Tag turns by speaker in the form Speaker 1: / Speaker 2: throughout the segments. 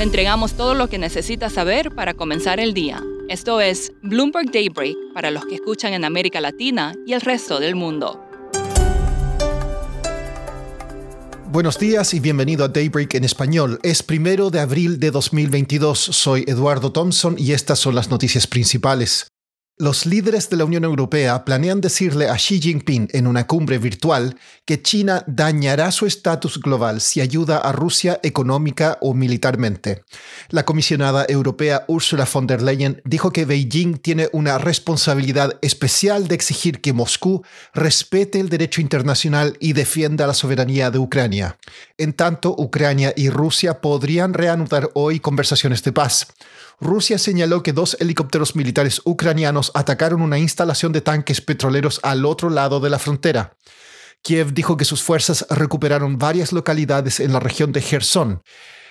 Speaker 1: Le entregamos todo lo que necesita saber para comenzar el día. Esto es Bloomberg Daybreak para los que escuchan en América Latina y el resto del mundo.
Speaker 2: Buenos días y bienvenido a Daybreak en español. Es primero de abril de 2022. Soy Eduardo Thompson y estas son las noticias principales. Los líderes de la Unión Europea planean decirle a Xi Jinping en una cumbre virtual que China dañará su estatus global si ayuda a Rusia económica o militarmente. La comisionada europea Ursula von der Leyen dijo que Beijing tiene una responsabilidad especial de exigir que Moscú respete el derecho internacional y defienda la soberanía de Ucrania. En tanto, Ucrania y Rusia podrían reanudar hoy conversaciones de paz. Rusia señaló que dos helicópteros militares ucranianos atacaron una instalación de tanques petroleros al otro lado de la frontera. Kiev dijo que sus fuerzas recuperaron varias localidades en la región de Gerson.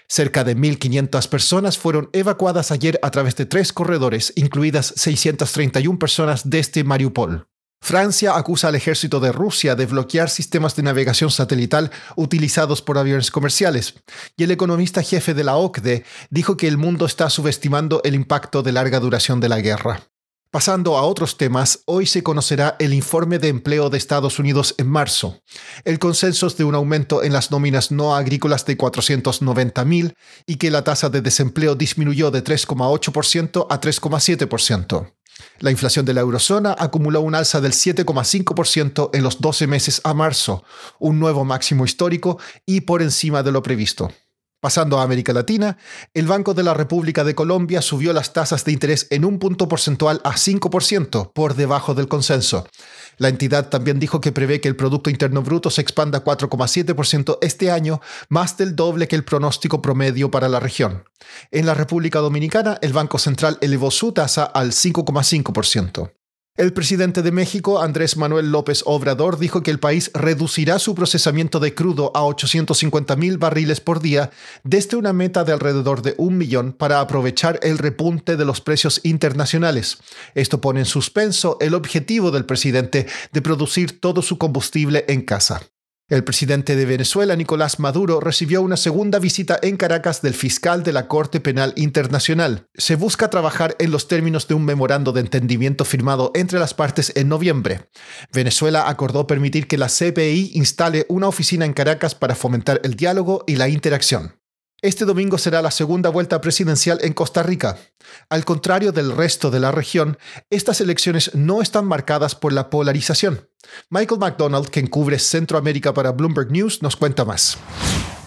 Speaker 2: Cerca de 1.500 personas fueron evacuadas ayer a través de tres corredores, incluidas 631 personas desde Mariupol. Francia acusa al ejército de Rusia de bloquear sistemas de navegación satelital utilizados por aviones comerciales, y el economista jefe de la OCDE dijo que el mundo está subestimando el impacto de larga duración de la guerra. Pasando a otros temas, hoy se conocerá el informe de empleo de Estados Unidos en marzo. El consenso de un aumento en las nóminas no agrícolas de 490.000 y que la tasa de desempleo disminuyó de 3,8% a 3,7%. La inflación de la eurozona acumuló un alza del 7,5% en los 12 meses a marzo, un nuevo máximo histórico y por encima de lo previsto. Pasando a América Latina, el Banco de la República de Colombia subió las tasas de interés en un punto porcentual a 5%, por debajo del consenso. La entidad también dijo que prevé que el Producto Interno Bruto se expanda 4,7% este año, más del doble que el pronóstico promedio para la región. En la República Dominicana, el Banco Central elevó su tasa al 5,5%. El presidente de México, Andrés Manuel López Obrador, dijo que el país reducirá su procesamiento de crudo a 850 mil barriles por día desde una meta de alrededor de un millón para aprovechar el repunte de los precios internacionales. Esto pone en suspenso el objetivo del presidente de producir todo su combustible en casa. El presidente de Venezuela, Nicolás Maduro, recibió una segunda visita en Caracas del fiscal de la Corte Penal Internacional. Se busca trabajar en los términos de un memorando de entendimiento firmado entre las partes en noviembre. Venezuela acordó permitir que la CPI instale una oficina en Caracas para fomentar el diálogo y la interacción. Este domingo será la segunda vuelta presidencial en Costa Rica. Al contrario del resto de la región, estas elecciones no están marcadas por la polarización. Michael McDonald, quien cubre Centroamérica para Bloomberg News, nos cuenta más.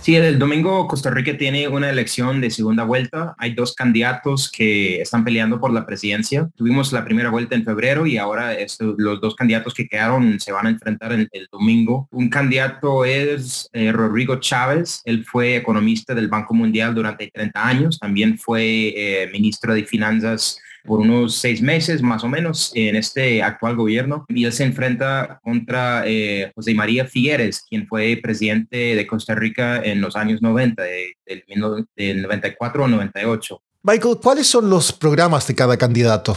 Speaker 3: Sí, el domingo Costa Rica tiene una elección de segunda vuelta. Hay dos candidatos que están peleando por la presidencia. Tuvimos la primera vuelta en febrero y ahora los dos candidatos que quedaron se van a enfrentar el, domingo. Un candidato es eh, Rodrigo Chávez. Él fue economista del Banco Mundial durante 30 años. También fue eh, ministro de Finanzas por unos seis meses más o menos en este actual gobierno y él se enfrenta contra eh, José María Figueres, quien fue presidente de Costa Rica en los años 90, del 94 o 98.
Speaker 2: Michael, ¿cuáles son los programas de cada candidato?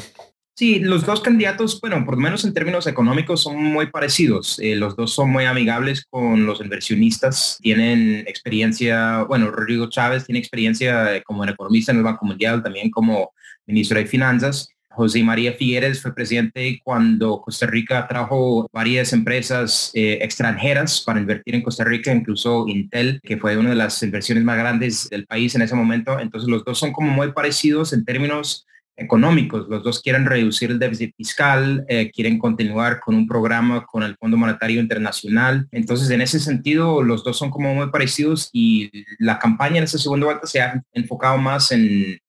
Speaker 3: Sí, los dos candidatos, bueno, por lo menos en términos económicos son muy parecidos. Eh, los dos son muy amigables con los inversionistas. Tienen experiencia, bueno, Rodrigo Chávez tiene experiencia como economista en el Banco Mundial, también como ministro de Finanzas. José María Figueres fue presidente cuando Costa Rica trajo varias empresas eh, extranjeras para invertir en Costa Rica, incluso Intel, que fue una de las inversiones más grandes del país en ese momento. Entonces los dos son como muy parecidos en términos económicos. Los dos quieren reducir el déficit fiscal, eh, quieren continuar con un programa con el Fondo Monetario Internacional. Entonces, en ese sentido, los dos son como muy parecidos y la campaña en esta segunda vuelta se ha enfocado más en,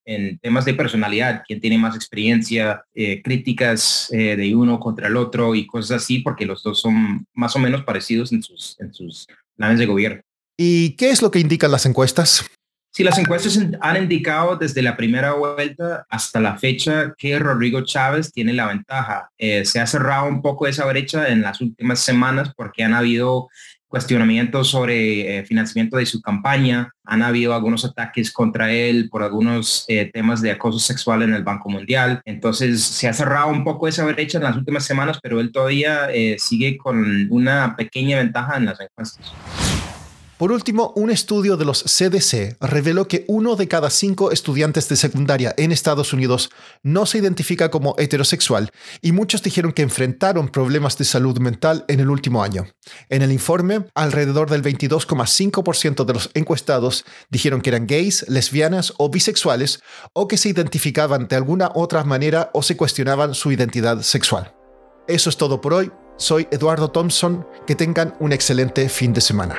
Speaker 3: temas de personalidad, quién tiene más experiencia, eh, críticas eh, de uno contra el otro y cosas así, porque los dos son más o menos parecidos en sus, en sus planes de gobierno.
Speaker 2: ¿Y qué es lo que indican las encuestas?
Speaker 3: Sí, las encuestas han indicado desde la primera vuelta hasta la fecha que Rodrigo Chávez tiene la ventaja. Eh, se ha cerrado un poco esa brecha en las últimas semanas porque han habido cuestionamientos sobre eh, financiamiento de su campaña, han habido algunos ataques contra él por algunos eh, temas de acoso sexual en el Banco Mundial. Entonces se ha cerrado un poco esa brecha en las últimas semanas, pero él todavía sigue con una pequeña ventaja en las encuestas.
Speaker 2: Por último, un estudio de los CDC reveló que uno de cada cinco estudiantes de secundaria en Estados Unidos no se identifica como heterosexual y muchos dijeron que enfrentaron problemas de salud mental en el último año. En el informe, alrededor del 22,5% de los encuestados dijeron que eran gays, lesbianas o bisexuales o que se identificaban de alguna otra manera o se cuestionaban su identidad sexual. Eso es todo por hoy. Soy Eduardo Thompson. Que tengan un excelente fin de semana.